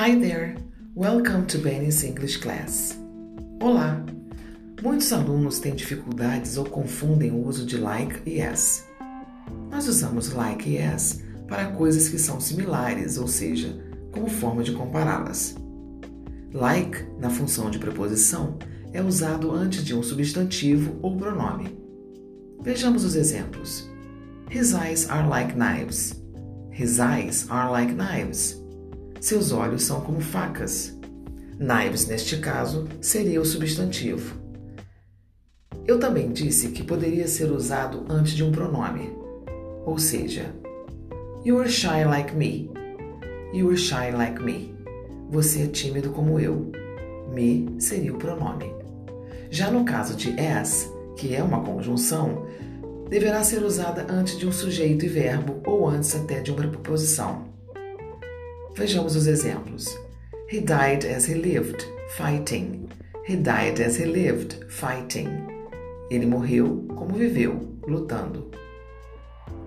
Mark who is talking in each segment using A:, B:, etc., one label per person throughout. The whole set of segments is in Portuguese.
A: Hi there! Welcome to Benny's English Class. Olá! Muitos alunos têm dificuldades ou confundem o uso de like e yes. Nós usamos like e yes para coisas que são similares, ou seja, como forma de compará-las. Like, na função de preposição, é usado antes de um substantivo ou pronome. Vejamos os exemplos. His eyes are like knives. His eyes are like knives. Seus olhos são como facas. Knives, neste caso, seria o substantivo. Eu também disse que poderia ser usado antes de um pronome, ou seja, You are shy like me. You are shy like me. Você é tímido como eu. Me seria o pronome. Já no caso de as, que é uma conjunção, deverá ser usada antes de um sujeito e verbo ou antes até de uma preposição. Vejamos os exemplos. He died as he lived, fighting. He died as he lived, fighting. Ele morreu como viveu, lutando.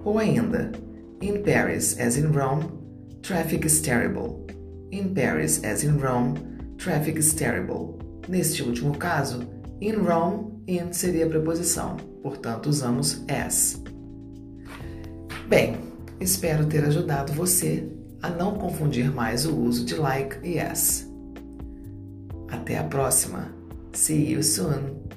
A: Ou ainda, in Paris as in Rome, traffic is terrible. In Paris as in Rome, traffic is terrible. Neste último caso, in Rome, in seria a preposição, portanto usamos as. Bem, espero ter ajudado você a não confundir mais o uso de like e as. Até a próxima. See you soon.